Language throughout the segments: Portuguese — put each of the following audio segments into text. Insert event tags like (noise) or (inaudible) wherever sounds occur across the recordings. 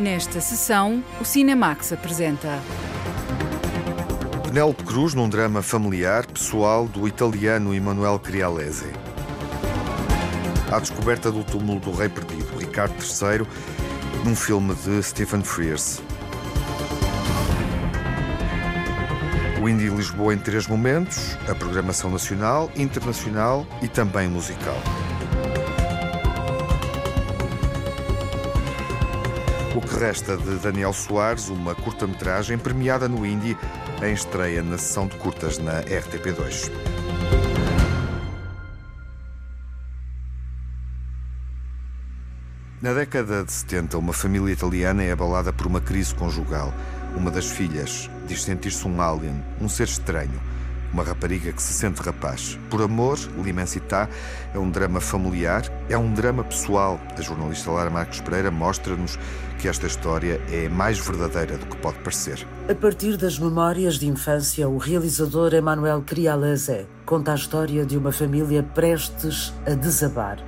Nesta sessão, o Cinemax apresenta. Penélope Cruz num drama familiar, pessoal do italiano Emanuele Crialese. A descoberta do túmulo do rei perdido, Ricardo III, num filme de Stephen Frears. O Indie Lisboa em três momentos, a programação nacional, internacional e também musical. Resta de Daniel Soares, uma curta-metragem premiada no Indie em estreia na sessão de curtas na RTP2. Na década de 70, uma família italiana é abalada por uma crise conjugal. Uma das filhas diz sentir-se um alien, um ser estranho uma rapariga que se sente rapaz. Por amor, L'Immensità é um drama familiar, é um drama pessoal. A jornalista Lara Marques Pereira mostra-nos que esta história é mais verdadeira do que pode parecer. A partir das memórias de infância, o realizador Emmanuel Crialese conta a história de uma família prestes a desabar.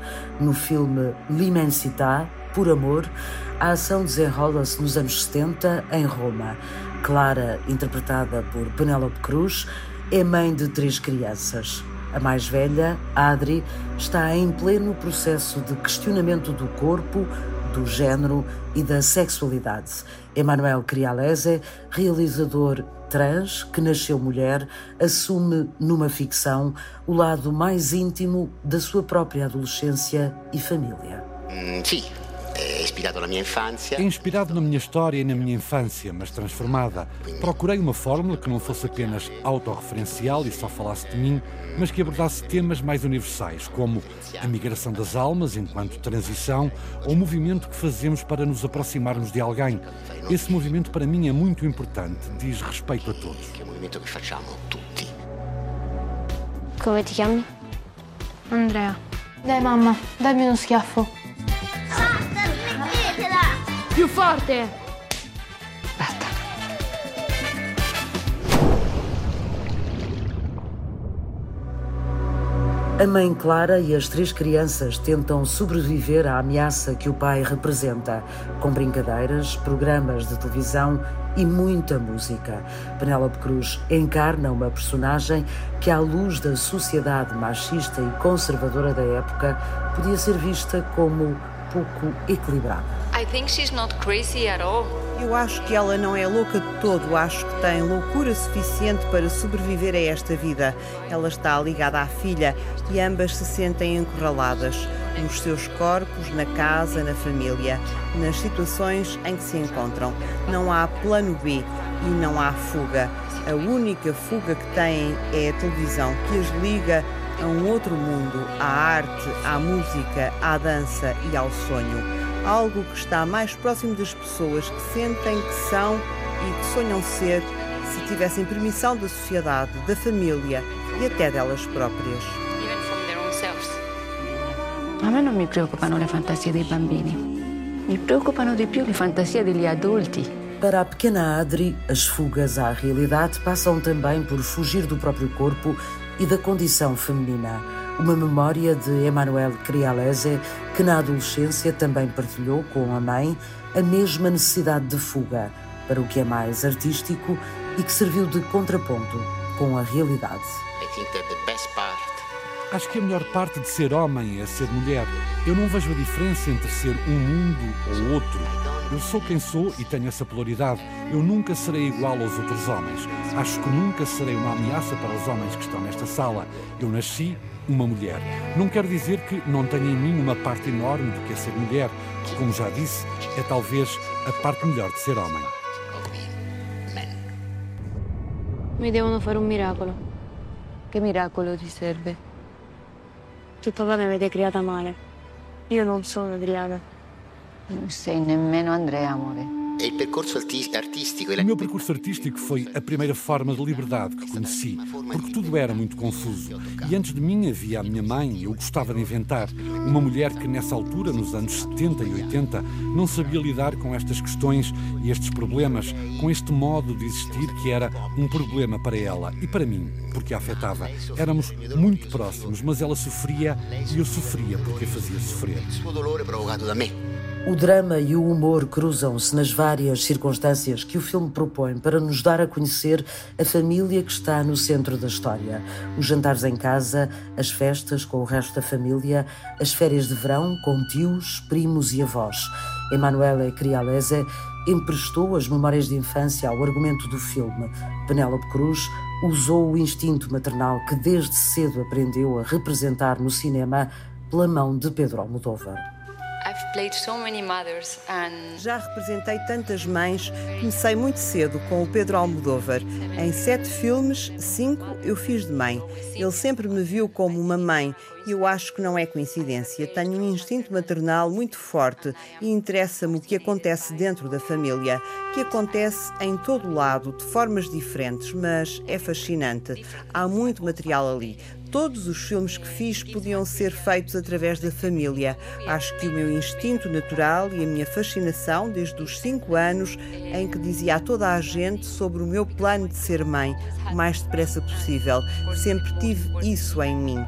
No filme L'Immensità, por amor, a ação desenrola-se nos anos 70 em Roma. Clara, interpretada por Penélope Cruz, é mãe de três crianças. A mais velha, Adri, está em pleno processo de questionamento do corpo, do género e da sexualidade. Emmanuel Crialese, realizador trans que nasceu mulher, assume numa ficção o lado mais íntimo da sua própria adolescência e família. Mm, sim, é inspirado na minha infância. É inspirado na minha história e na minha infância, mas transformada. Procurei uma fórmula que não fosse apenas autorreferencial e só falasse de mim, mas que abordasse temas mais universais, como a migração das almas enquanto transição ou o movimento que fazemos para nos aproximarmos de alguém. Esse movimento para mim é muito importante, diz respeito a todos. É o movimento que fazemos tutti. Come ti chiami? Andrea. Dai mamma, dammi uno schiaffo. Più forte! Basta. A mãe Clara e as três crianças tentam sobreviver à ameaça que o pai representa, com brincadeiras, programas de televisão e muita música. Penélope Cruz encarna uma personagem que, à luz da sociedade machista e conservadora da época, podia ser vista como pouco equilibrada. I think she's not crazy at all. Eu acho que ela não é louca de todo, acho que tem loucura suficiente para sobreviver a esta vida. Ela está ligada à filha e ambas se sentem encurraladas nos seus corpos, na casa, na família, nas situações em que se encontram. Não há plano B e não há fuga. A única fuga que têm é a televisão que as liga a um outro mundo, à arte, à música, à dança e ao sonho algo que está mais próximo das pessoas que sentem que são e que sonham ser se tivessem permissão da sociedade, da família e até delas próprias. A me non mi preoccupano le fantasie dei bambini. Mi preoccupano di più le fantasie degli adulti. Para a pequena Adri, as fugas à realidade passam também por fugir do próprio corpo e da condição feminina uma memória de Emmanuel Crialese, que na adolescência também partilhou com a mãe a mesma necessidade de fuga para o que é mais artístico e que serviu de contraponto com a realidade. Acho que a melhor parte de ser homem é ser mulher. Eu não vejo a diferença entre ser um mundo ou outro. Eu sou quem sou e tenho essa polaridade. Eu nunca serei igual aos outros homens. Acho que nunca serei uma ameaça para os homens que estão nesta sala. Eu nasci uma mulher. Não quer dizer que não tenha em mim uma parte enorme do que é ser mulher, que, como já disse, é talvez a parte melhor de ser homem. Mi devono fare un miracolo. Che miracolo ti serve? Tuo papà mi avete creata male. Io non sono Adriana. Non sei nemmeno Andrea, amore. É o percurso artístico. O meu percurso artístico foi a primeira forma de liberdade que conheci, porque tudo era muito confuso. E antes de mim havia a minha mãe, eu gostava de inventar. Uma mulher que nessa altura, nos anos 70 e 80, não sabia lidar com estas questões e estes problemas, com este modo de existir que era um problema para ela e para mim, porque a afetava. Éramos muito próximos, mas ela sofria e eu sofria porque a fazia sofrer. O drama e o humor cruzam-se nas várias circunstâncias que o filme propõe para nos dar a conhecer a família que está no centro da história. Os jantares em casa, as festas com o resto da família, as férias de verão com tios, primos e avós. Emanuele Crialese emprestou as memórias de infância ao argumento do filme. Penélope Cruz usou o instinto maternal que desde cedo aprendeu a representar no cinema pela mão de Pedro Almodóvar. Já representei tantas mães, comecei muito cedo com o Pedro Almodóvar. Em sete filmes, cinco eu fiz de mãe. Ele sempre me viu como uma mãe e eu acho que não é coincidência. Tenho um instinto maternal muito forte e interessa-me o que acontece dentro da família, que acontece em todo lado, de formas diferentes, mas é fascinante. Há muito material ali. Todos os filmes que fiz podiam ser feitos através da família. Acho que o meu instinto natural e a minha fascinação desde os cinco anos, em que dizia a toda a gente sobre o meu plano de ser mãe, o mais depressa possível, sempre tive isso em mim.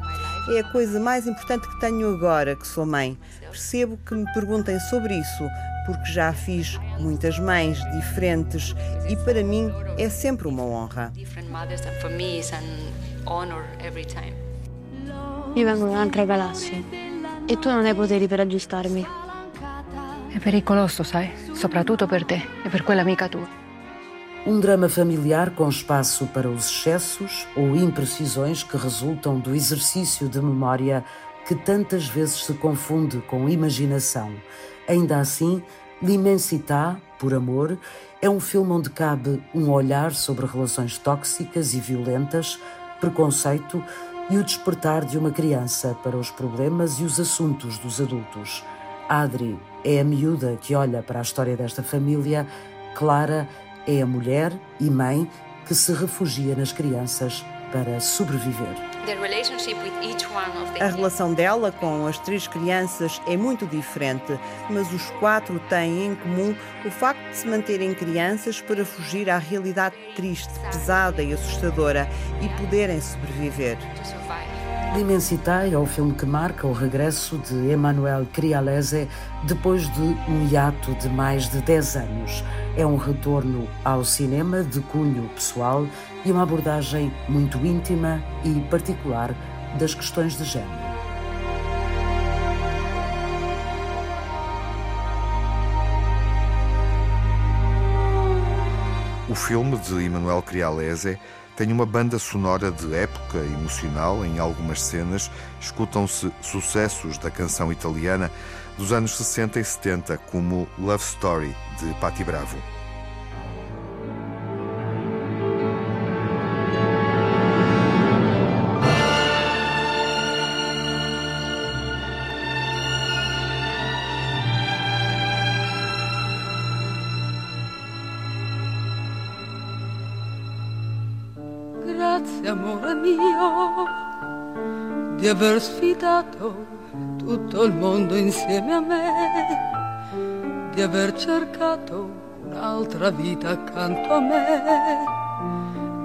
É a coisa mais importante que tenho agora que sou mãe. Percebo que me perguntem sobre isso, porque já fiz muitas mães diferentes e para mim é sempre uma honra. Io vengo da un'altra galassia e tu non hai poteri per aggiustarmi. È pericoloso, sai? Soprattutto per te e per quell'amica tua. Um drama familiar com espaço para os excessos ou imprecisões que resultam do exercício de memória que tantas vezes se confunde com imaginação. Ainda assim, L'Immensità, por amor, é um filme onde cabe um olhar sobre relações tóxicas e violentas, preconceito e o despertar de uma criança para os problemas e os assuntos dos adultos. Adri é a miúda que olha para a história desta família, Clara é a mulher e mãe que se refugia nas crianças para sobreviver. A relação dela com as três crianças é muito diferente, mas os quatro têm em comum o facto de se manterem crianças para fugir à realidade triste, pesada e assustadora e poderem sobreviver. L'Immensità é o filme que marca o regresso de Emmanuel Crialese depois de um hiato de mais de 10 anos. É um retorno ao cinema de cunho pessoal e uma abordagem muito íntima e particular das questões de género. O filme de Emmanuel Crialese tem uma banda sonora de época emocional. Em algumas cenas escutam-se sucessos da canção italiana dos anos 60 e 70, como Love Story, de Patti Bravo. Aver sfidato tutto il mondo insieme a me, di aver cercato un'altra vita accanto a me,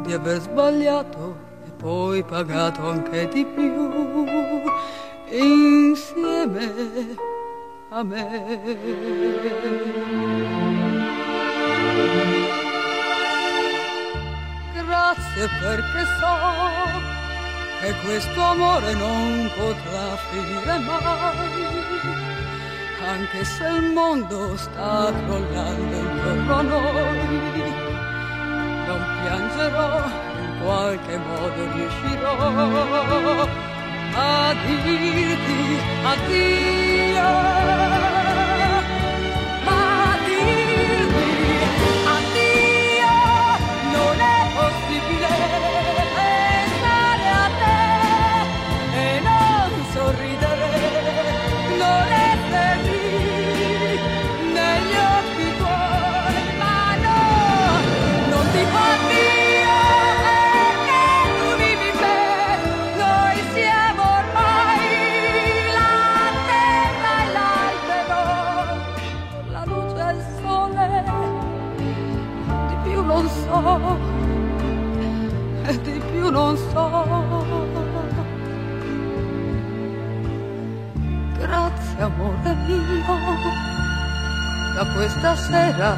di aver sbagliato e poi pagato anche di più insieme a me. Grazie perché so e questo amore non potrà finire mai, anche se il mondo sta crollando intorno a noi. Non piangerò, in qualche modo riuscirò a dirti addio. Questa sera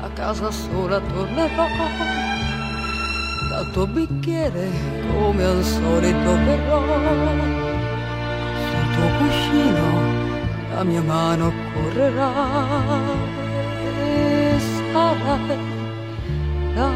a casa sola tornerò. Dal tuo bicchiere come al solito berrò. Sul tuo cuscino la mia mano correrà e sarai là.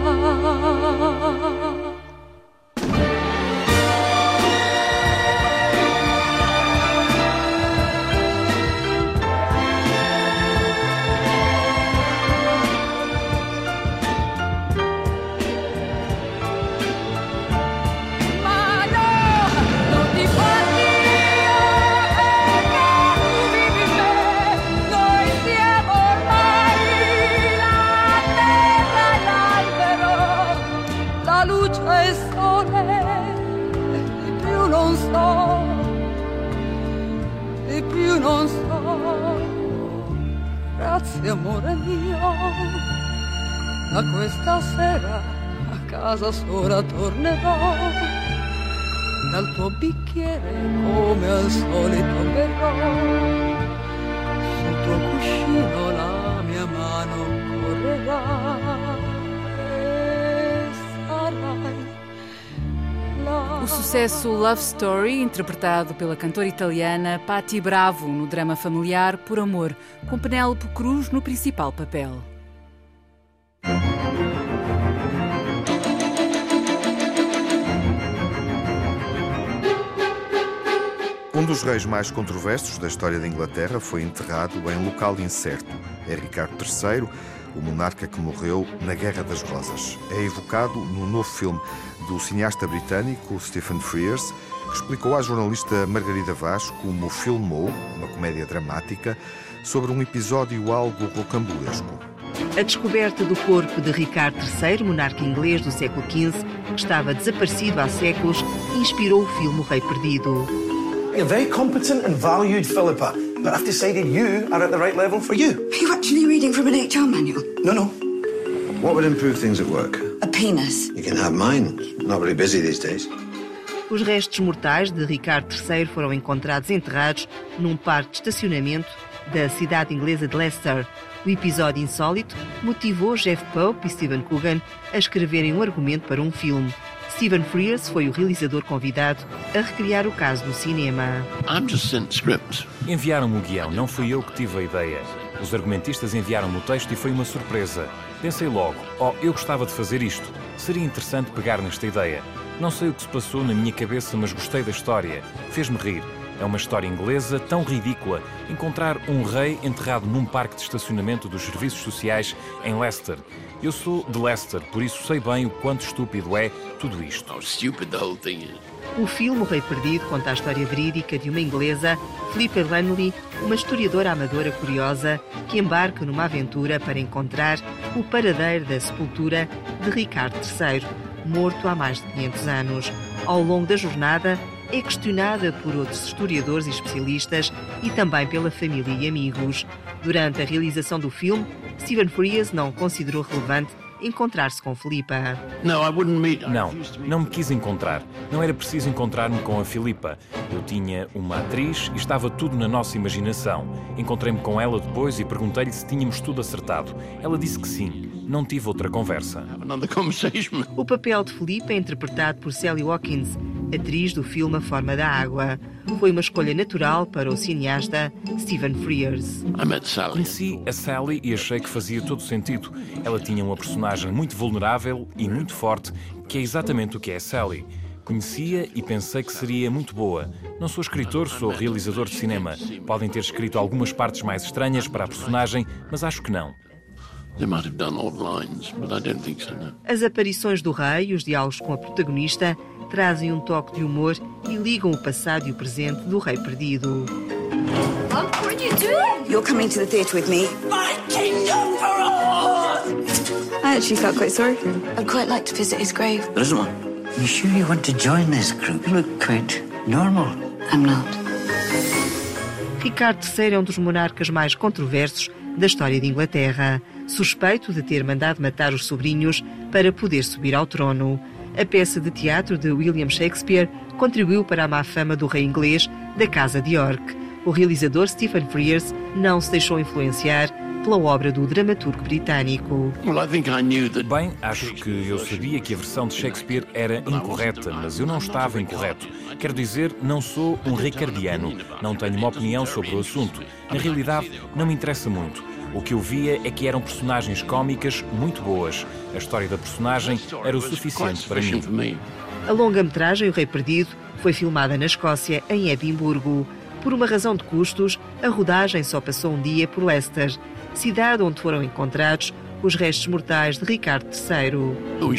Casa sola tornerò. Dal tuo bicchiere come al solito. Sul tuo cuscino la mia mano correrà. O sucesso Love Story, interpretado pela cantora italiana Patti Bravo no drama familiar Por Amor, com Penélope Cruz no principal papel. Um dos reis mais controversos da história da Inglaterra foi enterrado em local incerto. É Ricardo III, o monarca que morreu na Guerra das Rosas. É evocado no novo filme do cineasta britânico Stephen Frears, que explicou à jornalista Margarida Vaz como filmou uma comédia dramática sobre um episódio algo rocambolesco. A descoberta do corpo de Ricardo III, monarca inglês do século XV, que estava desaparecido há séculos, inspirou o filme O Rei Perdido. You're very competent and valued, Philippa. But I've decided you are at the right level for you. Are you actually reading from an HR manual? No, no. What would improve things at work? A penis. You can have mine. Not very busy these days. Os restos mortais de Ricardo III foram encontrados enterrados num parque de estacionamento da cidade inglesa de Leicester. O episódio insólito motivou Jeff Pope e Stephen Coogan a escreverem um argumento para um filme. Stephen Frears foi o realizador convidado a recriar o caso no cinema. Enviaram-me o guião, não fui eu que tive a ideia. Os argumentistas enviaram-me o texto e foi uma surpresa. Pensei logo, oh, eu gostava de fazer isto. Seria interessante pegar nesta ideia. Não sei o que se passou na minha cabeça, mas gostei da história. Fez-me rir. É uma história inglesa tão ridícula. Encontrar um rei enterrado num parque de estacionamento dos serviços sociais em Leicester. Eu sou de Leicester, por isso sei bem o quanto estúpido é tudo isto. O filme O Rei Perdido conta a história verídica de uma inglesa, Flipper Lanley, uma historiadora amadora curiosa que embarca numa aventura para encontrar o paradeiro da sepultura de Ricardo III, morto há mais de 500 anos. Ao longo da jornada, é questionada por outros historiadores e especialistas e também pela família e amigos. Durante a realização do filme, Stephen Frears não considerou relevante encontrar-se com Filipa. Não, não me quis encontrar. Não era preciso encontrar-me com a Filipa. Eu tinha uma atriz e estava tudo na nossa imaginação. Encontrei-me com ela depois e perguntei-lhe se tínhamos tudo acertado. Ela disse que sim. Não tive outra conversa. O papel de Filipa é interpretado por Sally Watkins, atriz do filme A Forma da Água. Foi uma escolha natural para o cineasta Stephen Frears. Conheci a Sally e achei que fazia todo sentido. Ela tinha uma personagem muito vulnerável e muito forte, que é exatamente o que é Sally. Conhecia e pensei que seria muito boa. Não sou escritor, sou realizador de cinema. Podem ter escrito algumas partes mais estranhas para a personagem, mas acho que não. As aparições do rei e os diálogos com a protagonista trazem um toque de humor e ligam o passado e o presente do rei perdido. Mom, what are you doing? You're coming to the theatre with me. My kingdom for all! I actually felt quite sorry for him. I'd quite like to visit his grave. There isn't one. You sure you want to join this group? You look quite normal. I'm not. Ricardo III é um dos monarcas mais controversos da história de Inglaterra, suspeito de ter mandado matar os sobrinhos para poder subir ao trono. A peça de teatro de William Shakespeare contribuiu para a má fama do rei inglês da Casa de York. O realizador Stephen Frears não se deixou influenciar pela obra do dramaturgo britânico. Bem, acho que eu sabia que a versão de Shakespeare era incorreta, mas eu não estava incorreto. Quero dizer, não sou um ricardiano, não tenho uma opinião sobre o assunto. Na realidade, não me interessa muito. O que eu via é que eram personagens cómicas muito boas. A história da personagem era o suficiente para mim. A longa-metragem O Rei Perdido foi filmada na Escócia, em Edimburgo. Por uma razão de custos, a rodagem só passou um dia por Leicester, cidade onde foram encontrados os restos mortais de Ricardo III.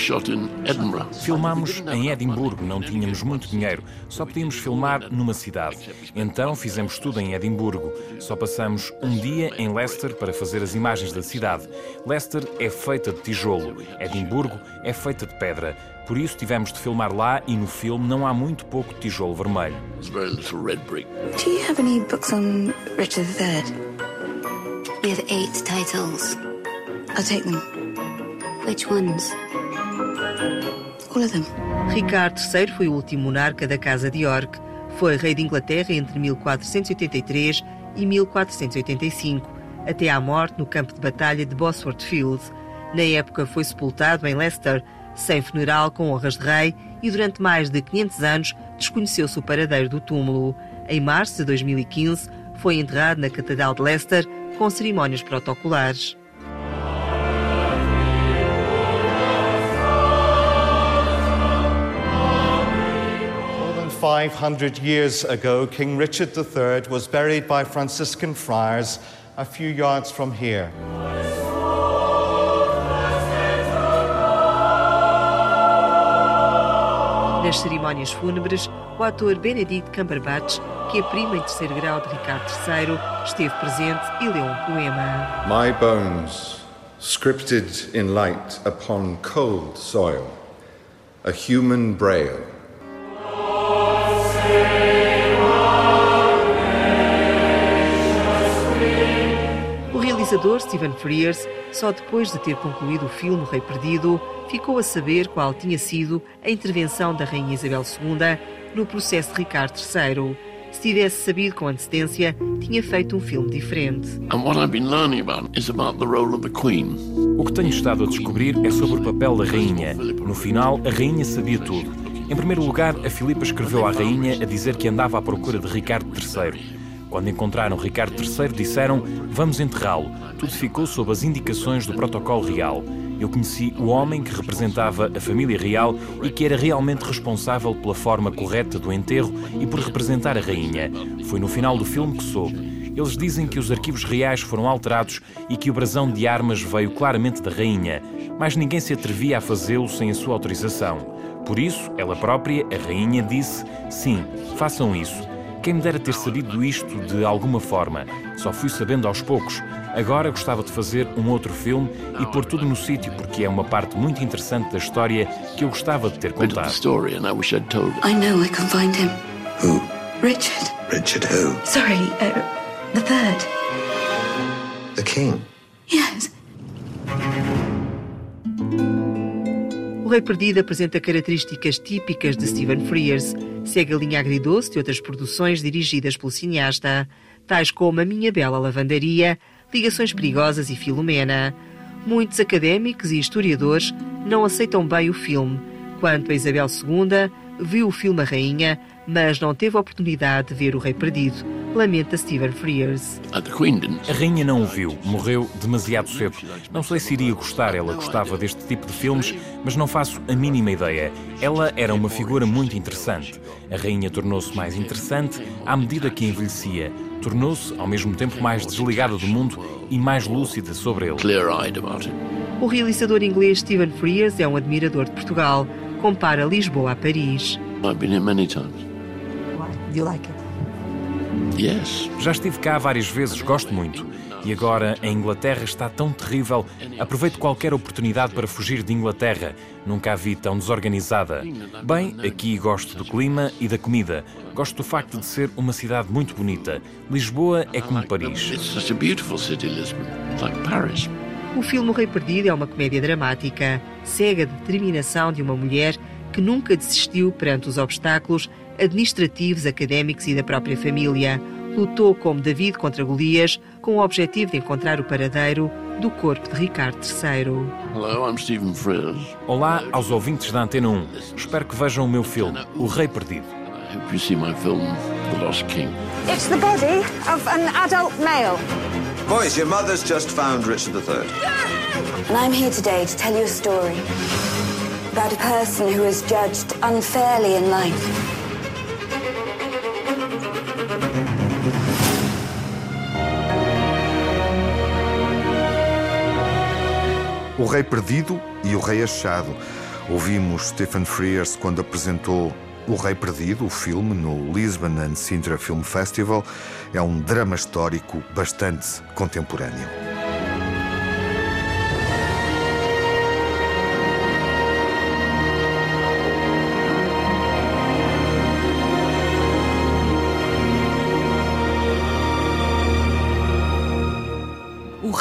Filmámos em Edimburgo, não tínhamos muito dinheiro, só podíamos filmar numa cidade. Então fizemos tudo em Edimburgo. Só passamos um dia em Leicester para fazer as imagens da cidade. Leicester é feita de tijolo, Edimburgo é feita de pedra. Por isso tivemos de filmar lá e no filme não há muito pouco tijolo vermelho. Do you have any books on Richard III? We have eight titles. I'll take them. Which ones? All of them. Ricardo III foi o último monarca da Casa de York. Foi rei de Inglaterra entre 1483 e 1485, até à morte no campo de batalha de Bosworth Field. Na época foi sepultado em Leicester, sem funeral com honras de rei, e durante mais de 500 anos desconheceu-se o paradeiro do túmulo. Em março de 2015, foi enterrado na Catedral de Leicester com cerimónias protocolares. 500 years ago, King Richard III was buried by Franciscan friars a few yards from here. Nas cerimónias fúnebres, o ator Benedict Cumberbatch, que é primo em terceiro grau de Ricardo III, esteve presente e leu um poema. My bones, scripted in light upon cold soil, a human braille. O realizador Stephen Frears, só depois de ter concluído o filme O Rei Perdido, ficou a saber qual tinha sido a intervenção da Rainha Isabel II no processo de Ricardo III. Se tivesse sabido com antecedência, tinha feito um filme diferente. O que tenho estado a descobrir é sobre o papel da rainha. No final, a rainha sabia tudo. Em primeiro lugar, a Filipa escreveu à rainha a dizer que andava à procura de Ricardo III. Quando encontraram Ricardo III, disseram: Vamos enterrá-lo. Tudo ficou sob as indicações do protocolo real. Eu conheci o homem que representava a família real e que era realmente responsável pela forma correta do enterro e por representar a rainha. Foi no final do filme que soube. Eles dizem que os arquivos reais foram alterados e que o brasão de armas veio claramente da rainha, mas ninguém se atrevia a fazê-lo sem a sua autorização. Por isso, ela própria, a rainha, disse: sim, façam isso. Quem me dera ter sabido isto de alguma forma. Só fui sabendo aos poucos. Agora gostava de fazer um outro filme e pôr tudo no sítio, porque é uma parte muito interessante da história que eu gostava de ter contado. I know I can find him. Who? Richard. Richard who? Sorry, uh, the third. The king. Yes. O Rei Perdido apresenta características típicas de Stephen Frears. Segue a linha agridoce de outras produções dirigidas pelo cineasta, tais como A Minha Bela Lavandaria, Ligações Perigosas e Filomena. Muitos académicos e historiadores não aceitam bem o filme. Quanto a Isabel II, viu o filme A Rainha, mas não teve a oportunidade de ver O Rei Perdido. Lamenta Stephen Frears. A rainha não o viu, morreu demasiado cedo. Não sei se iria gostar, ela gostava deste tipo de filmes, mas não faço a mínima ideia. Ela era uma figura muito interessante. A rainha tornou-se mais interessante à medida que envelhecia. Tornou-se, ao mesmo tempo, mais desligada do mundo e mais lúcida sobre ele. O realizador inglês Stephen Frears é um admirador de Portugal. Compara Lisboa a Paris. I've been here many times. Do you like it? Yes. Já estive cá várias vezes, gosto muito. E agora a Inglaterra está tão terrível. Aproveito qualquer oportunidade para fugir de Inglaterra. Nunca a vi tão desorganizada. Bem, aqui gosto do clima e da comida. Gosto do facto de ser uma cidade muito bonita. Lisboa é como Paris. It's such a beautiful city, Lisbon. It's like Paris. O filme O Rei Perdido é uma comédia dramática. Segue a determinação de uma mulher que nunca desistiu perante os obstáculos administrativos, académicos e da própria família. lutou como David contra Golias com o objetivo de encontrar o paradeiro do corpo de Ricardo III. Hello, I'm Stephen Frears. Olá aos ouvintes da Antena 1. Espero que vejam o meu filme, O Rei Perdido. I hope you see my film, The Lost King. It's the body of an adult male. Boys, your mother's just found Richard III. And I'm here today to tell you a story about a person who was judged unfairly in life. O Rei Perdido e o Rei Achado. Ouvimos Stephen Frears quando apresentou O Rei Perdido, o filme, no Lisbon and Sintra Film Festival. É um drama histórico bastante contemporâneo.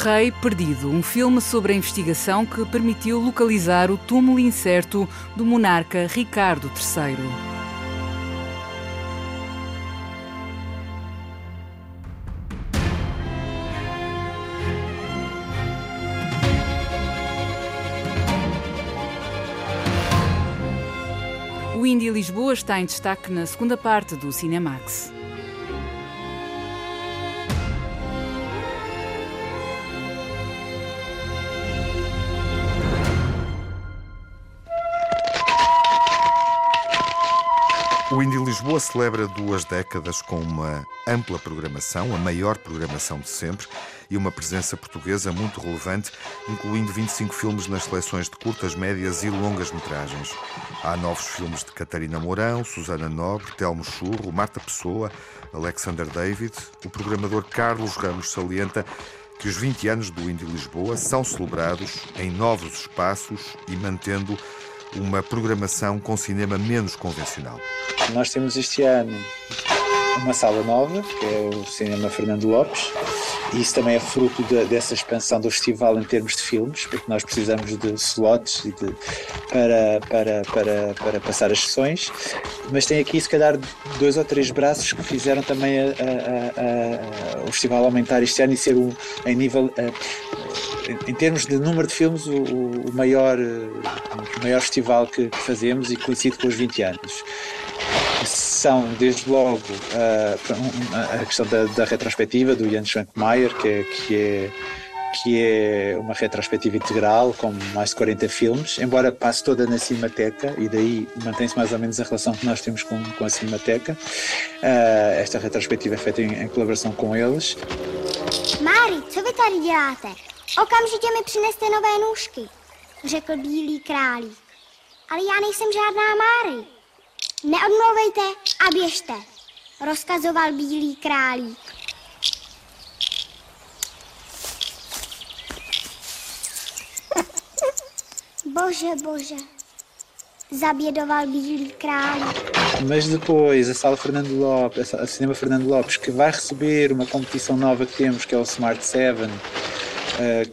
Rei Perdido, um filme sobre a investigação que permitiu localizar o túmulo incerto do monarca Ricardo III. O Indy Lisboa está em destaque na segunda parte do Cinemax. Lisboa celebra duas décadas com uma ampla programação, a maior programação de sempre, e uma presença portuguesa muito relevante, incluindo 25 filmes nas seleções de curtas, médias e longas metragens. Há novos filmes de Catarina Mourão, Susana Nobre, Telmo Churro, Marta Pessoa, Alexander David. O programador Carlos Ramos salienta que os 20 anos do Indy Lisboa são celebrados em novos espaços e mantendo uma programação com cinema menos convencional. Nós temos este ano uma sala nova, que é o Cinema Fernando Lopes, e isso também é fruto de, dessa expansão do festival em termos de filmes, porque nós precisamos de slots de, para, para, para, para passar as sessões, mas tem aqui se calhar dois ou três braços que fizeram também a, a, a, o festival aumentar este ano e ser um, em nível em termos de número de filmes, o, o maior, o maior festival que, que, fazemos e coincide com os 20 anos. São, desde logo, a, a questão da, da, retrospectiva do Jan Schwankmeier, que é, que é que é uma retrospectiva integral com mais de 40 filmes, embora passe toda na Cinemateca, e daí mantém-se mais ou menos a relação que nós temos com, com a Cinemateca. Uh, esta retrospectiva é feita em, em colaboração com eles. Mari, co tady děláte? Okamžitě mi přineste nové nůžky, řekl bílý králík. Ale já nejsem žádná Máry. Neodmlouvejte a běžte, rozkazoval bílý králík. (laughs) Bože, bože, zabědoval bílý králík. Mas depois a sala Fernando Lopes, a cinema Fernando Lopes, que vai receber uma competição nova que temos, que é o Smart 7, eh,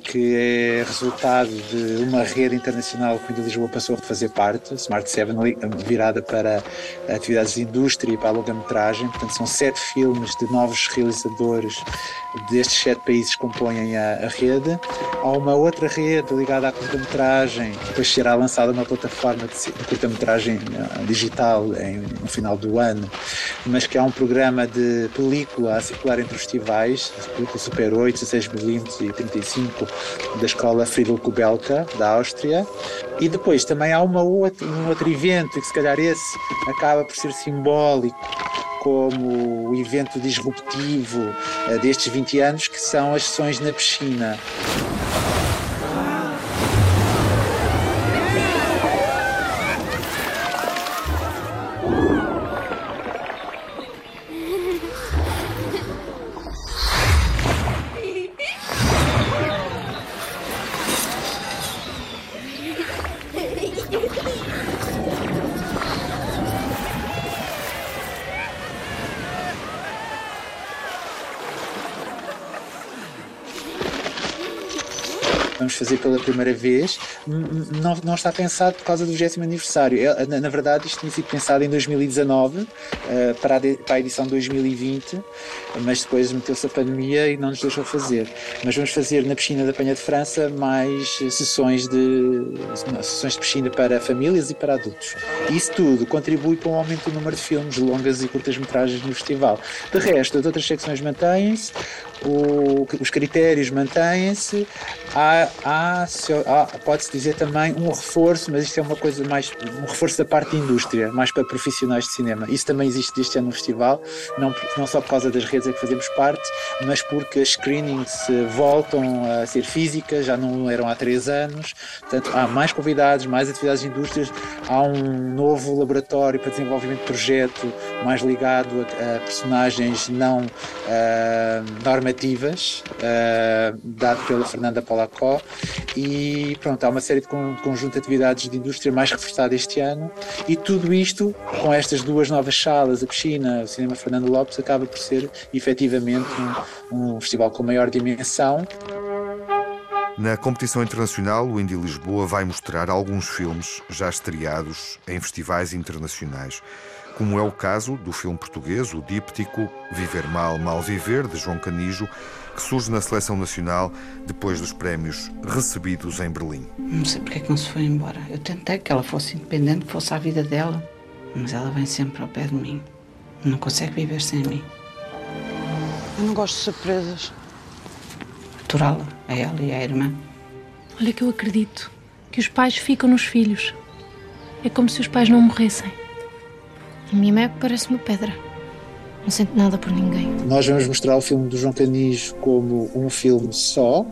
que é resultado de uma rede internacional que o Lisboa passou a fazer parte, Smart 7, virada para atividades de indústria e para a longa-metragem. Portanto, são sete filmes de novos realizadores destes sete países que compõem a, a rede. Há uma outra rede ligada à curta-metragem, que depois será lançada uma plataforma de curta-metragem eh, digital em, no final do ano, mas que há um programa de película a circular entre os festivais, Super 8, 16mm e 35 da escola Friedel Kubelka, da Áustria. E depois também há uma outra, um outro evento, que se calhar esse acaba por ser simbólico, como o evento disruptivo uh, destes 20 anos, que são as sessões na piscina. Primeira vez, não, não está pensado por causa do 20 aniversário. Na, na, verdade, isto tinha sido pensado em 2019 uh, para, a de, para a edição 2020, mas depois meteu-se a pandemia e não nos deixou fazer. Mas vamos fazer na piscina da Penha de França mais sessões de, sessões de piscina para famílias e para adultos. Isso tudo contribui para um aumento do número de filmes, longas e curtas-metragens no festival. De resto, as outras secções mantêm-se, os critérios mantêm-se, há, há, há pode-se dizer também um reforço, mas isto é uma coisa mais, um reforço da parte da indústria, mais para profissionais de cinema. Isso também existe este ano no festival, não, não só por causa das redes em que fazemos parte, mas porque as screenings voltam a ser físicas, já não eram há três anos, portanto há mais convidados, mais atividades de indústrias, há um novo laboratório para desenvolvimento de projeto mais ligado a, a personagens não uh, uh, dado pela Fernanda Polacó, e pronto, há uma série de conjunto de atividades de indústria mais reforçada este ano, e tudo isto, com estas duas novas salas, a piscina, o Cinema Fernando Lopes, acaba por ser efetivamente um, um festival com maior dimensão. Na competição internacional, o Indy Lisboa vai mostrar alguns filmes já estreados em festivais internacionais, como é o caso do filme português, o díptico Viver Mal, Mal Viver, de João Canijo, que surge na seleção nacional depois dos prémios recebidos em Berlim. Não sei porque é que não se foi embora. Eu tentei que ela fosse independente, que fosse a vida dela, mas ela vem sempre ao pé de mim. Não consegue viver sem mim. Eu não gosto de surpresas. Aturá-la, a ela e a irmã. Olha que eu acredito que os pais ficam nos filhos. É como se os pais não morressem. A minha mãe parece uma pedra. Não sente nada por ninguém. Nós vamos mostrar o filme do João Canis como um filme só.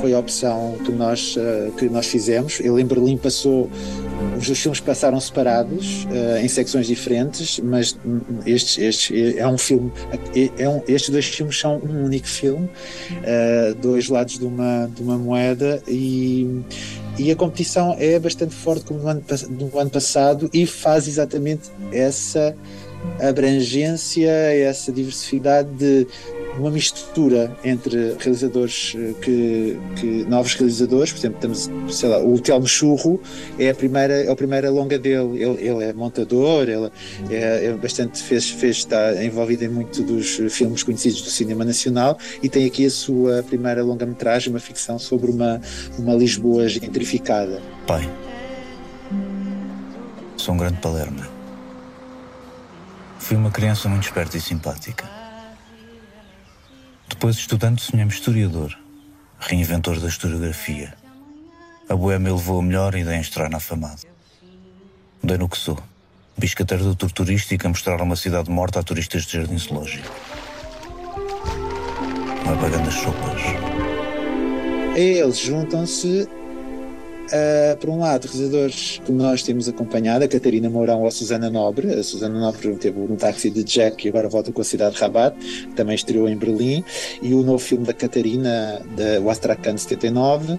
Foi a opção que nós, uh, que nós fizemos. Ele em Berlim passou os dois filmes passaram separados uh, em secções diferentes, mas estes, estes é um filme. É um, estes dois filmes são um único filme, uh, dois lados de uma, de uma moeda e, e a competição é bastante forte como no ano, no ano passado e faz exatamente essa abrangência, essa diversidade de uma mistura entre realizadores eh, que, que novos realizadores, por exemplo, temos, sei lá, o Telmo Churro é a primeira, é a primeira longa dele, ele, ele é montador, ele é, é, bastante fez, fez está envolvido em muito dos filmes conhecidos do cinema nacional e tem aqui a sua primeira longa-metragem, uma ficção sobre uma uma Lisboa gentrificada. Pai, sou um grande Palermo. Fui uma criança muito esperta e simpática. Depois, estudante, sonhei-me historiador, reinventor da historiografia. A boêmia levou a melhor e dei em estrar na afamado. Dei no que sou. Biscateiro do tour turístico a mostrar uma cidade morta a turistas de jardim zoológico. Não é pagando as sopas. Eles juntam-se Uh, por um lado, realizadores que nós temos acompanhado, a Catarina Mourão ou a Susana Nobre. A Susana Nobre teve o táxi de Jack e agora volta com a cidade de Rabat, também estreou em Berlim. E o novo filme da Catarina, da Wastrakan 79.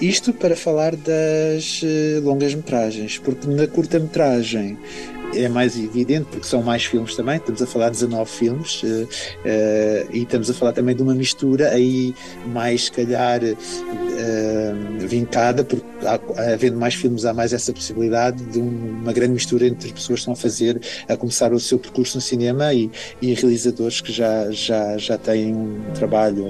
Isto para falar das uh, longas-metragens, porque na curta-metragem é mais evidente porque são mais filmes também, estamos a falar de 19 filmes uh, uh, e estamos a falar também de uma mistura aí mais se calhar uh, vincada, porque há, havendo mais filmes há mais essa possibilidade de um, uma grande mistura entre as pessoas que estão a fazer, a começar o seu percurso no cinema e, e realizadores que já, já, já têm um trabalho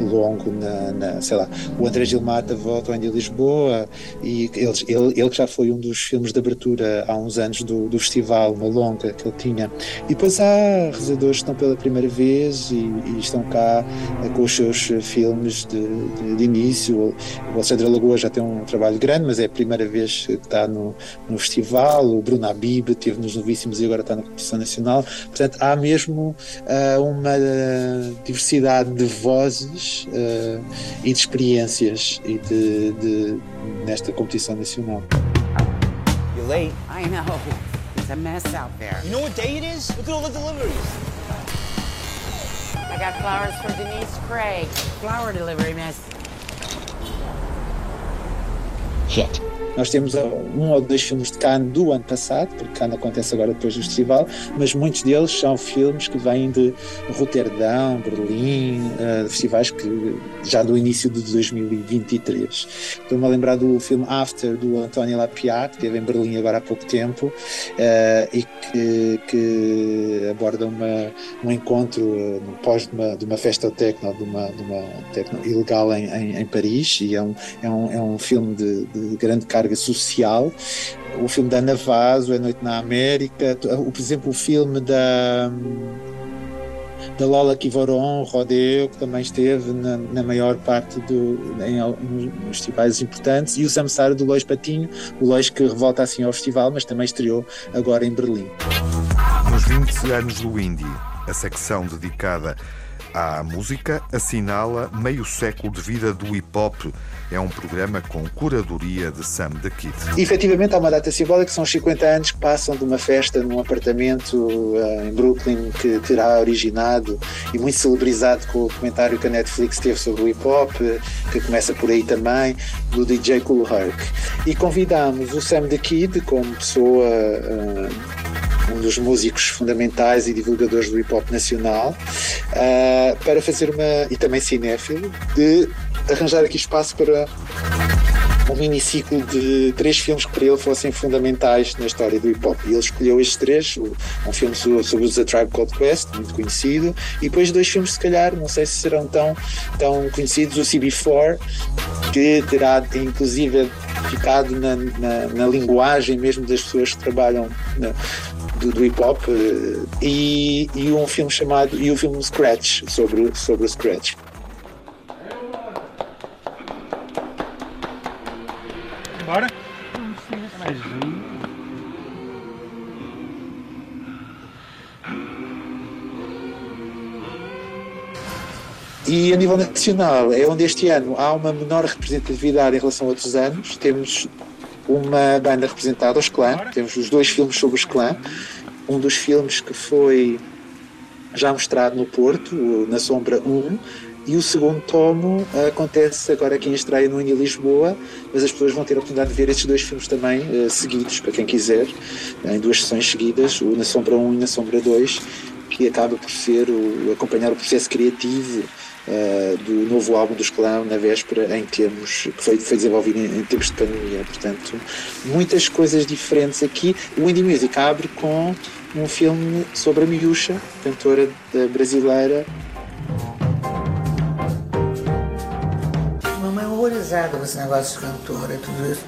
longo na, na, sei lá, o André Gilmata volta ainda em Lisboa e eles, ele, ele já foi um dos filmes de abertura há uns anos do, do festival, uma longa que ele tinha. E depois há realizadores que estão pela primeira vez e, e estão cá eh, com os seus filmes de, de, de início. O Alexandre Lagoa já tem um trabalho grande, mas é a primeira vez que está no, no festival. O Bruno Abib teve nos Novíssimos e agora está na competição nacional. Portanto, há mesmo uh, uma diversidade de vozes uh, e de experiências e de, de, nesta competição nacional. You're late. I know. A mess out there. You know what day it is? Look at all the deliveries. I got flowers for Denise Craig. Flower delivery, miss. Nós temos um ou dois filmes de Cannes do ano passado, porque Cannes acontece agora depois do festival, mas muitos deles são filmes que vêm de Roterdão, Berlim, uh, festivais que já do início de 2023. Estou-me a lembrar do filme After, do António Lapia, que teve em Berlim agora há pouco tempo, uh, e que, que aborda uma, um encontro uh, pós de uma, de uma festa techno, de uma, de uma techno ilegal em, em, em, Paris, e é um, é um, é um filme de, de grande carga social. O filme da Ana Vaz, A Noite na América, por exemplo, o filme da da Lola Kivoron, Rodeo, que também esteve na, na maior parte do, em, nos festivais importantes, e o Samsara do Lois Patinho, o Lois que revolta assim ao festival, mas também estreou agora em Berlim. Nos 20 anos do Indie, a secção dedicada à música assinala meio século de vida do hip hop. É um programa com curadoria de Sam the Kid. Efetivamente há uma data simbólica, são os 50 anos que passam de uma festa num apartamento uh, em Brooklyn que terá originado e muito celebrizado com o documentário que a Netflix teve sobre o hip hop, que começa por aí também, do DJ Cool Herc. E convidamos o Sam the Kid como pessoa. Uh, um dos músicos fundamentais e divulgadores do hip hop nacional, uh, para fazer uma, e também cinéfilo, de arranjar aqui espaço para um miniciclo de três filmes que para ele fossem fundamentais na história do hip hop. E ele escolheu estes três: um filme sobre os A Tribe Called Quest, muito conhecido, e depois dois filmes, se calhar, não sei se serão tão, tão conhecidos: o CB4, que terá inclusive ficado na, na, na linguagem mesmo das pessoas que trabalham na, do, do hip hop eh, e, e, um filme chamado e o filme Scratch sobre sobre o Scratch. Bora? E a nível nacional é onde este ano há uma menor representatividade em relação a outros anos. Temos uma banda representada, os Clã. Temos os dois filmes sobre os Clã. Um dos filmes que foi já mostrado no Porto, Na Sombra 1, e o segundo tomo acontece agora aqui em estreia no Indie Lisboa, mas as pessoas vão ter a oportunidade de ver estes dois filmes também uh, seguidos, para quem quiser, em duas sessões seguidas, o Na Sombra 1 e Na Sombra 2, que acaba por ser o, acompanhar o processo criativo uh, do novo álbum dos Clown na véspera em termos que foi, foi desenvolvido em, em tempos de pandemia. Portanto, muitas coisas diferentes aqui. O Indie Music abre com um filme sobre a Miúcha, cantora brasileira. Com esse negócio de cantora tudo isso.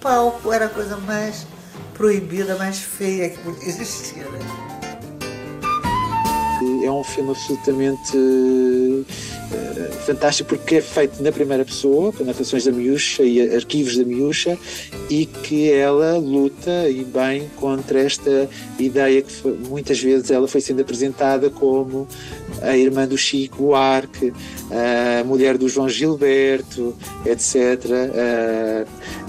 Palco era a coisa mais proibida, mais feia que podia existir. Né? É um filme absolutamente fantástico porque é feito na primeira pessoa, com narrações da Miúcha e arquivos da Miúcha, e que ela luta e bem contra esta ideia que foi, muitas vezes ela foi sendo apresentada como a irmã do Chico Buarque, a mulher do João Gilberto, etc.,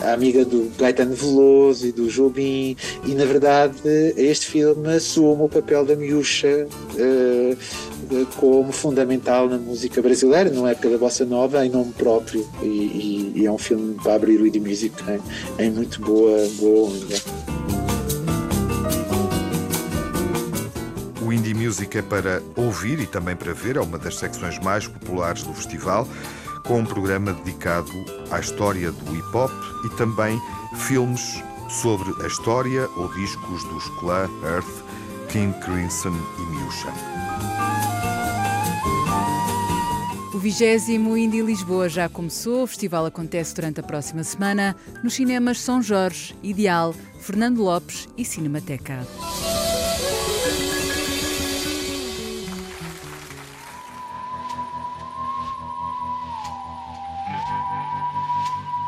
a amiga do Gaetano Veloso e do Jobim, e na verdade este filme assume o papel da Miúcha uh, como fundamental na música brasileira, não é da bossa nova, em nome próprio, e, e, e é um filme para abrir o ID Music em, em muito boa, boa onda. O Indie Music é para ouvir e também para ver, é uma das secções mais populares do festival, com um programa dedicado à história do hip hop e também filmes sobre a história ou discos dos Clã, Earth, King Crimson e Miúcha. O vigésimo Indie Lisboa já começou. O festival acontece durante a próxima semana nos cinemas São Jorge, Ideal, Fernando Lopes e Cinemateca.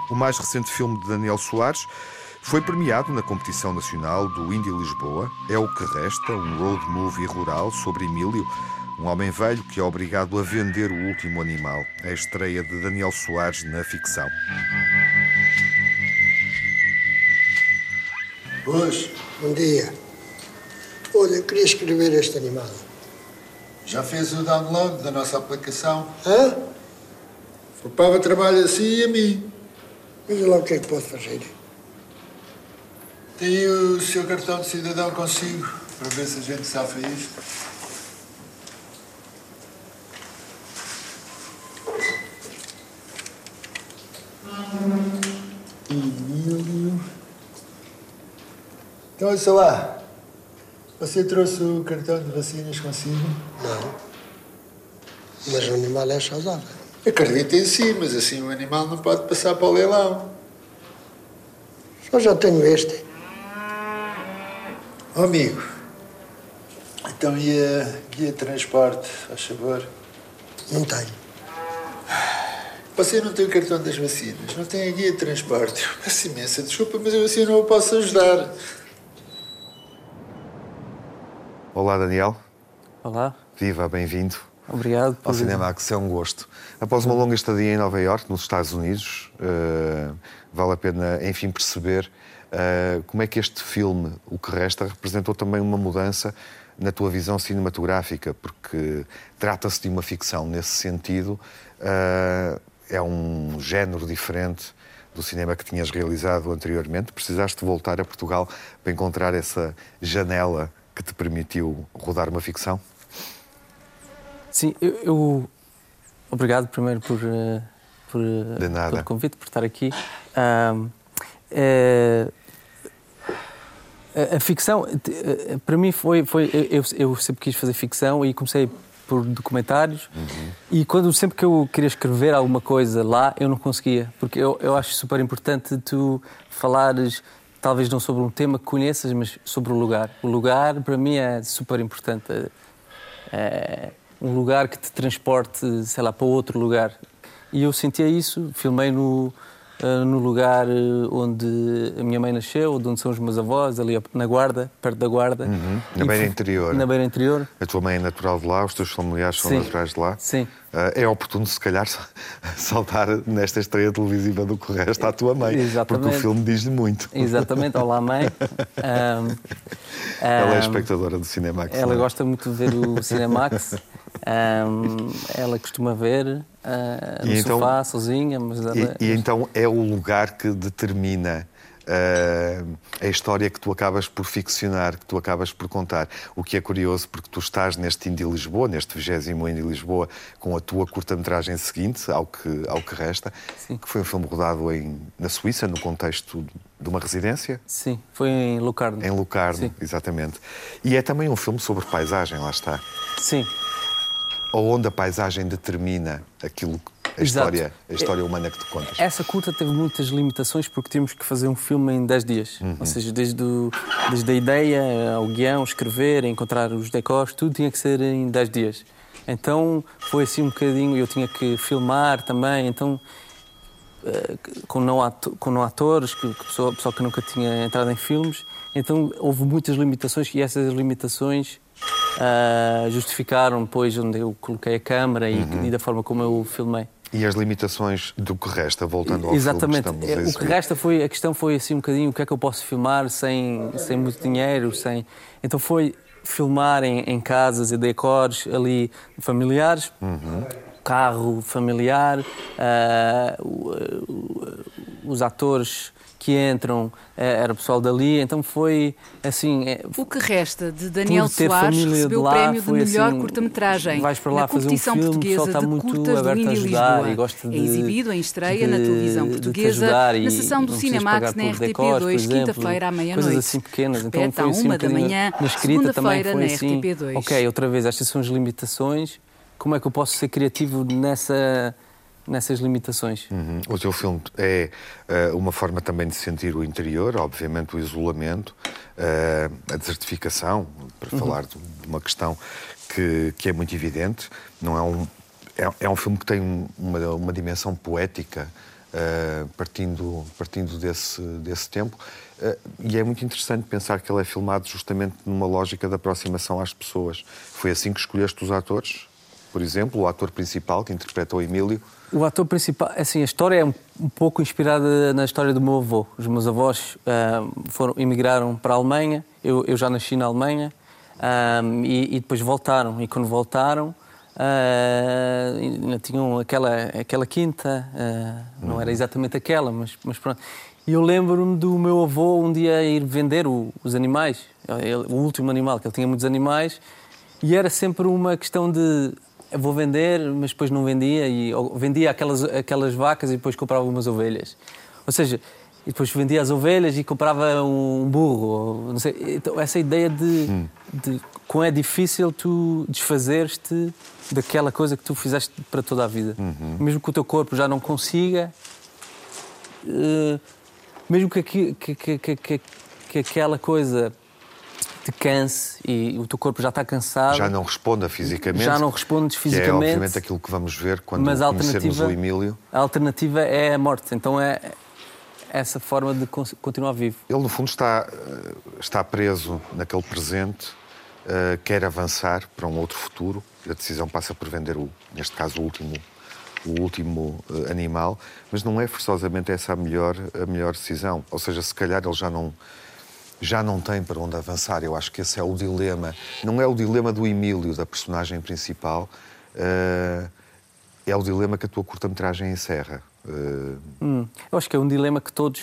O mais recente filme de Daniel Soares foi premiado na competição nacional do Indie Lisboa. É o que resta, um road movie rural sobre Emílio, um homem velho que é obrigado a vender o último animal. É a estreia de Daniel Soares na ficção. Pois, bom dia. Olha, eu queria escrever este animal. Já fez o download da nossa aplicação? Hã? O Papa trabalha assim e a mim. Veja lá o que é que pode fazer. Tem o seu cartão de cidadão consigo para ver se a gente safa isto. Emílio. Então, olha lá. Você trouxe o cartão de vacinas consigo? Não. Mas o animal é saudável. Acredito em si, mas assim o animal não pode passar para o leilão. Só já tenho este. Oh, amigo. Então e a guia de transporte, faz favor? Não tenho. Você não tem o cartão das vacinas, não tem a guia de transporte. Peço imensa desculpa, mas eu assim não o posso ajudar. Olá, Daniel. Olá. Viva, bem-vindo. Obrigado. Ao Cinemax, é um gosto. Após uma longa estadia em Nova Iorque, nos Estados Unidos, uh, vale a pena, enfim, perceber uh, como é que este filme, O que Resta, representou também uma mudança na tua visão cinematográfica, porque trata-se de uma ficção nesse sentido. Uh, é um género diferente do cinema que tinhas realizado anteriormente. Precisaste voltar a Portugal para encontrar essa janela que te permitiu rodar uma ficção? Sim, eu. eu... Obrigado primeiro por, uh, por, uh, pelo convite, por estar aqui. Uh, a, a, ficção, para mim, foi. foi eu, eu sempre quis fazer ficção e comecei por documentários uhum. e quando sempre que eu queria escrever alguma coisa lá eu não conseguia porque eu, eu acho super importante tu falares talvez não sobre um tema que conheças mas sobre o lugar o lugar para mim é super importante é um lugar que te transporte sei lá para outro lugar e eu sentia isso filmei no Uh, no lugar onde a minha mãe nasceu, de onde são os meus avós, ali na Guarda, perto da Guarda. Uhum. Na beira interior. Na beira interior. A tua mãe é natural de lá, os teus familiares são Sim. naturais de lá. Sim. Uh, é oportuno, se calhar, (laughs) saltar nesta estreia televisiva do que resta à tua mãe. Exatamente. Porque o filme diz-lhe muito. Exatamente. Olá, mãe. (laughs) Um, um, ela é espectadora do Cinemax. Ela é? gosta muito de ver o (laughs) Cinemax. Um, ela costuma ver uh, no E então- sofá, sozinha, mas ela... E, e então é o lugar que determina uh, a história que tu acabas por ficcionar, que tu acabas por contar. O que é curioso, porque tu estás neste Indie Lisboa, neste 20 Indie Lisboa, com a tua curta-metragem seguinte, ao que, ao que resta, Sim. que foi um filme rodado em, na Suíça, no contexto de uma residência. Sim, foi em Lucarno. Em Lucarno, Sim. exatamente. E é também um filme sobre paisagem, lá está. Sim. Onde a paisagem determina aquilo, a história, a história humana que tu contas. Essa curta teve muitas limitações porque tínhamos que fazer um filme em 10 dias. Uhum. Ou seja, desde, o, desde a ideia ao guião, escrever, encontrar os decors, tudo tinha que ser em 10 dias. Então foi assim um bocadinho, eu tinha que filmar também, então eh, com não, ato- com não atores, que, que pessoa, pessoal que nunca tinha entrado em filmes. Então houve muitas limitações e essas limitações ah, justificaram depois onde eu coloquei a câmara e, Uhum. e da forma como eu filmei. E as limitações do que resta, voltando ao Exatamente. filme É, estamos a o que resta foi a questão foi assim um bocadinho o que é que eu posso filmar sem sem muito dinheiro, sem então foi filmar em, em casas e decors ali familiares, Uhum. carro familiar, o- os atores que entram eh, era o pessoal dali, então foi assim. eh, O que resta de Daniel Soares recebeu de o lá, prémio de foi melhor assim, curta-metragem vais para lá na fazer um competição filme, portuguesa está de muito curtas do aberto a Indie ajudar Lisboa. é exibido em estreia na de- televisão de te portuguesa ajudar na sessão do Cinemax na por decors, por RTP2, exemplo, quinta-feira à meia-noite. Coisas assim pequenas. Então foi assim um uma da manhã, na escrita também foi na assim. RTP2. Ok, outra vez, estas são as limitações. Como é que eu posso ser criativo nessa, nessas limitações? Uhum. O teu filme é eh, uma forma também de sentir o interior, obviamente o isolamento, eh, a desertificação, para Uhum. falar de uma questão que, que é muito evidente. Não é um é, é um filme que tem um- uma, uma dimensão poética eh, partindo partindo desse desse tempo Eh, e é muito interessante pensar que ele é filmado justamente numa lógica de aproximação às pessoas. Foi assim que escolheste os atores, por exemplo, o ator principal que interpreta o Emílio. O ator principal, assim, a história é um, um pouco inspirada na história do meu avô. Os meus avós ah, foram, emigraram para a Alemanha, eu, eu já nasci na Alemanha, ah, e, e depois voltaram. E quando voltaram, Uh, tinham aquela, aquela quinta, uh, não era exatamente aquela, mas, mas pronto. E eu lembro-me do meu avô um dia ir vender o, os animais, ele, o último animal, que ele tinha muitos animais, e era sempre uma questão de vou vender, mas depois não vendia, e vendia aquelas, aquelas vacas e depois comprava umas ovelhas. Ou seja, e depois vendia as ovelhas e comprava um burro. Não sei. Então, essa ideia de, hum. de como é difícil tu desfazeres-te daquela coisa que tu fizeste para toda a vida. Uhum. Mesmo que o teu corpo já não consiga, uh, mesmo que, que, que, que, que aquela coisa te canse e o teu corpo já está cansado. Já não responda fisicamente. Já não respondes fisicamente. Que é obviamente aquilo que vamos ver quando mas conhecermos o Emílio. A alternativa é a morte. Então é essa forma de continuar vivo. Ele, no fundo, está, eh, está preso naquele presente, uh, quer avançar para um outro futuro. A decisão passa por vender, o, neste caso, o último, o último uh, animal, mas não é forçosamente essa a melhor, a melhor decisão. Ou seja, se calhar ele já não, já não tem para onde avançar. Eu acho que esse é o dilema. Não é o dilema do Emílio, da personagem principal, uh, é o dilema que a tua curta-metragem encerra. Uh... Hum, eu acho que é um dilema que todos,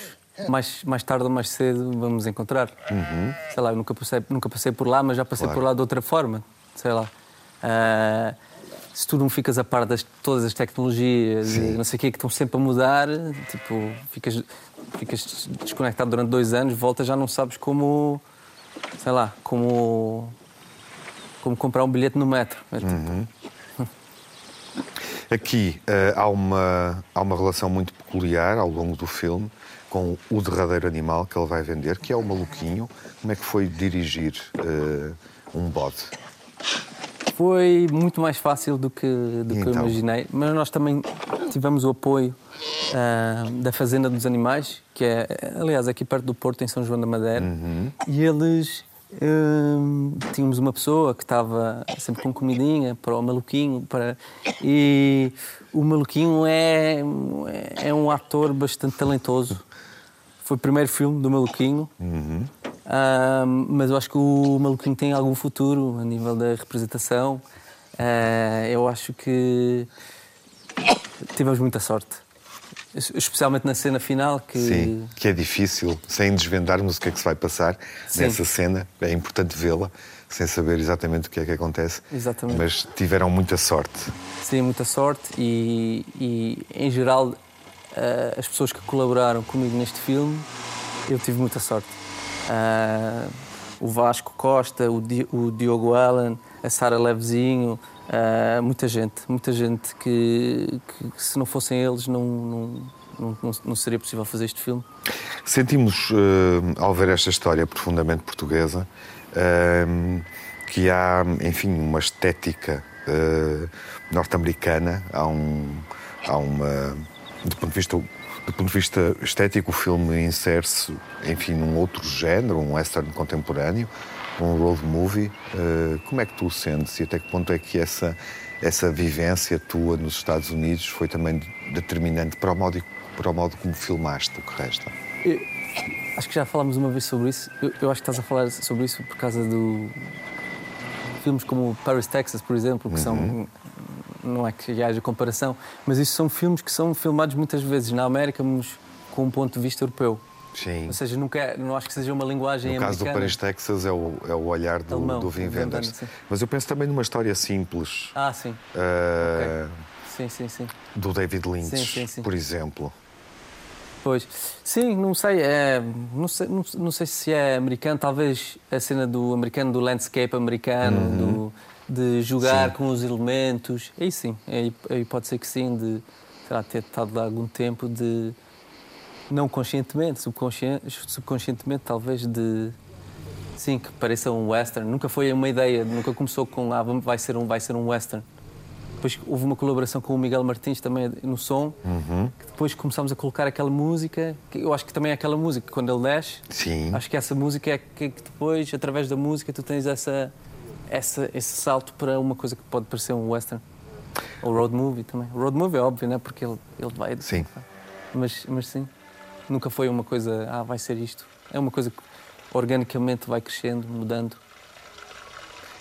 mais, mais tarde ou mais cedo, vamos encontrar. Uhum. Sei lá, eu nunca passei, nunca passei por lá, mas já passei claro. por lá de outra forma. Sei lá. Uh, se tu não ficas a par de todas as tecnologias Sim. e não sei o que que estão sempre a mudar, tipo, ficas, ficas desconectado durante dois anos, voltas já não sabes como, sei lá, como, como comprar um bilhete no metro. É, tipo, uhum. Aqui uh, há, uma, há uma relação muito peculiar ao longo do filme com o derradeiro animal que ele vai vender, que é o maluquinho. Como é que foi dirigir uh, um bode? Foi muito mais fácil do que, do que então? eu imaginei, mas nós também tivemos o apoio uh, da Fazenda dos Animais, que é, aliás, aqui perto do Porto, em São João da Madeira, uhum. e eles Hum, tínhamos uma pessoa que estava sempre com comidinha para o maluquinho para e o maluquinho é é um ator bastante talentoso foi o primeiro filme do maluquinho uhum. Mas eu acho que o maluquinho tem algum futuro a nível da representação uh, eu acho que tivemos muita sorte Especialmente na cena final que... Sim, que é difícil, sem desvendarmos o que é que se vai passar Sim. nessa cena. É importante vê-la, sem saber exatamente o que é que acontece. Exatamente. Mas tiveram muita sorte. Sim, muita sorte e, e em geral, eh, as pessoas que colaboraram comigo neste filme, eu tive muita sorte. Uh, o Vasco Costa, o, Di, o Diogo Allen, a Sara Levezinho, Uh, muita gente, muita gente que, que, se não fossem eles não, não, não, não, seria possível fazer este filme. Sentimos, uh, ao ver esta história profundamente portuguesa, uh, que há, enfim, uma estética norte-americana, há, um, há uma. Do ponto de vista do ponto de vista estético, o filme insere-se, enfim, num outro género, um western contemporâneo, um road movie. Uh, como é que tu o sentes e até que ponto é que essa, essa vivência tua nos Estados Unidos foi também determinante para o modo, para o modo como filmaste o que resta? Eu, acho que já falámos uma vez sobre isso. Eu, eu, acho que estás a falar sobre isso por causa do. Filmes como Paris, Texas, por exemplo, que uhum. são não é que haja comparação, mas isso são filmes que são filmados muitas vezes na América, mas com um ponto de vista europeu. Sim. Ou seja, nunca, é, não acho que seja uma linguagem No caso americana. do Paris, Texas, é o, é o olhar do, Alemão, do Wim Wenders. Mas eu penso também numa história simples. Ah, sim. Uh, okay. Sim, sim, sim. Do David Lynch, sim, sim, sim. por exemplo. Pois, sim, não sei, é, não sei, não, não, sei se é americano, talvez a cena do americano, do landscape americano, uhum. do, de jogar sim. com os elementos, aí sim, aí, aí pode ser que sim, de ter estado há algum tempo de não conscientemente, subconsciente, subconscientemente talvez de sim que pareça um western. Nunca foi uma ideia, nunca começou com ah, vai ser um vai ser um western. Depois houve uma colaboração com o Miguel Martins também no som, uhum. que depois começámos a colocar aquela música, que eu acho que também é aquela música quando ele desce. Sim. Acho que essa música é que, que depois, através da música, tu tens essa, essa, esse salto para uma coisa que pode parecer um western. Ou road movie também. O road movie é óbvio, né? Porque ele, ele vai. Sim. Mas, mas sim. Nunca foi uma coisa, ah, vai ser isto. É uma coisa que organicamente vai crescendo, mudando.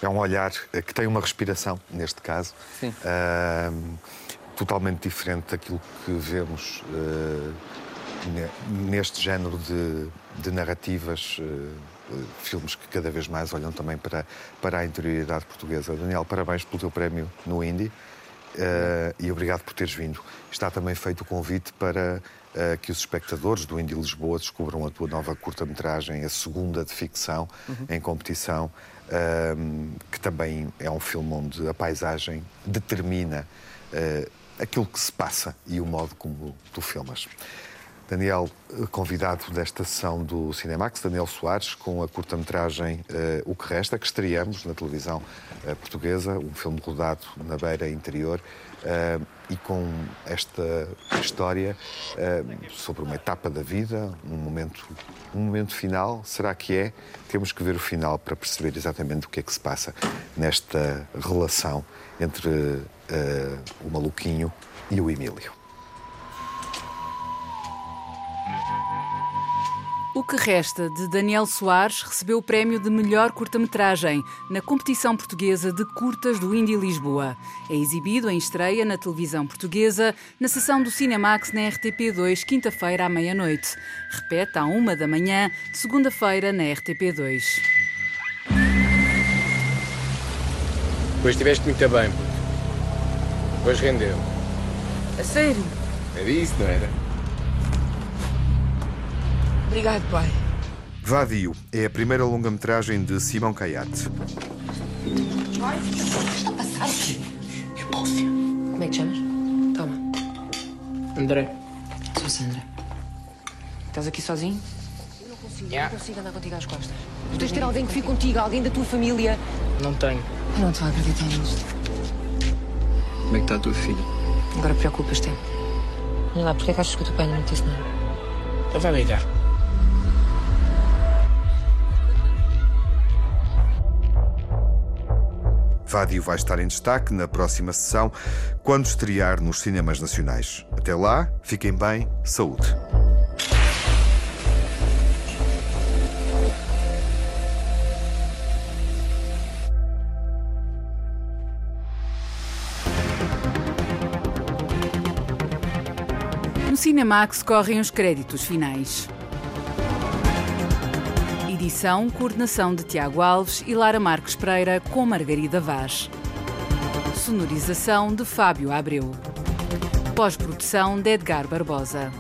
É um olhar que tem uma respiração, neste caso, uh, totalmente diferente daquilo que vemos uh, neste género de, de narrativas, uh, filmes que cada vez mais olham também para, para a interioridade portuguesa. Daniel, parabéns pelo teu prémio no Indy. Uh, e obrigado por teres vindo. Está também feito o convite para uh, que os espectadores do Indy Lisboa descubram a tua nova curta-metragem, a segunda de ficção uhum. em competição, uh, que também é um filme onde a paisagem determina aquilo que se passa e o modo como tu filmas. Daniel, convidado desta sessão do Cinemax, Daniel Soares, com a curta-metragem uh, O que Resta, que estreamos na televisão uh, portuguesa, um filme rodado na beira interior, uh, e com esta história sobre uma etapa da vida, um momento, um momento final. Será que é? Temos que ver o final para perceber exatamente o que é que se passa nesta relação entre o maluquinho e o Emílio. Que resta de Daniel Soares recebeu o prémio de melhor curta-metragem na competição portuguesa de curtas do Indy Lisboa. É exibido em estreia na televisão portuguesa, na sessão do Cinemax na RTP2, quinta-feira à meia-noite. Repete à uma da manhã, segunda-feira na RTP2. Pois estiveste muito bem, puto. Pois rendeu. A sério? Era isso, não era? Obrigado, pai. Vadio é a primeira longa-metragem de Simão Caiate. Que está a passar aqui? Repúcia. Como é que te chamas? Toma. André. Sou Sandra. Estás aqui sozinho? Eu não consigo, yeah. não consigo andar contigo às costas. Tu tens de ter alguém que fique contigo, alguém da tua família. Não tenho. Eu não te vou acreditar nisto. Como é que está a tua filha? Agora preocupas-te. Olha lá, porquê é que achas que o teu pai não me disse nada? Então vai ligar. Vádio vai estar em destaque na próxima sessão, quando estrear nos cinemas nacionais. Até lá, fiquem bem, saúde. No Cinemax correm os créditos finais. Edição, coordenação de Tiago Alves e Lara Marques Pereira com Margarida Vaz. Sonorização de Fábio Abreu. Pós-produção de Edgar Barbosa.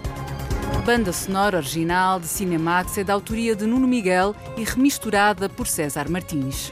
Banda sonora original de Cinemax é da autoria de Nuno Miguel e remisturada por César Martins.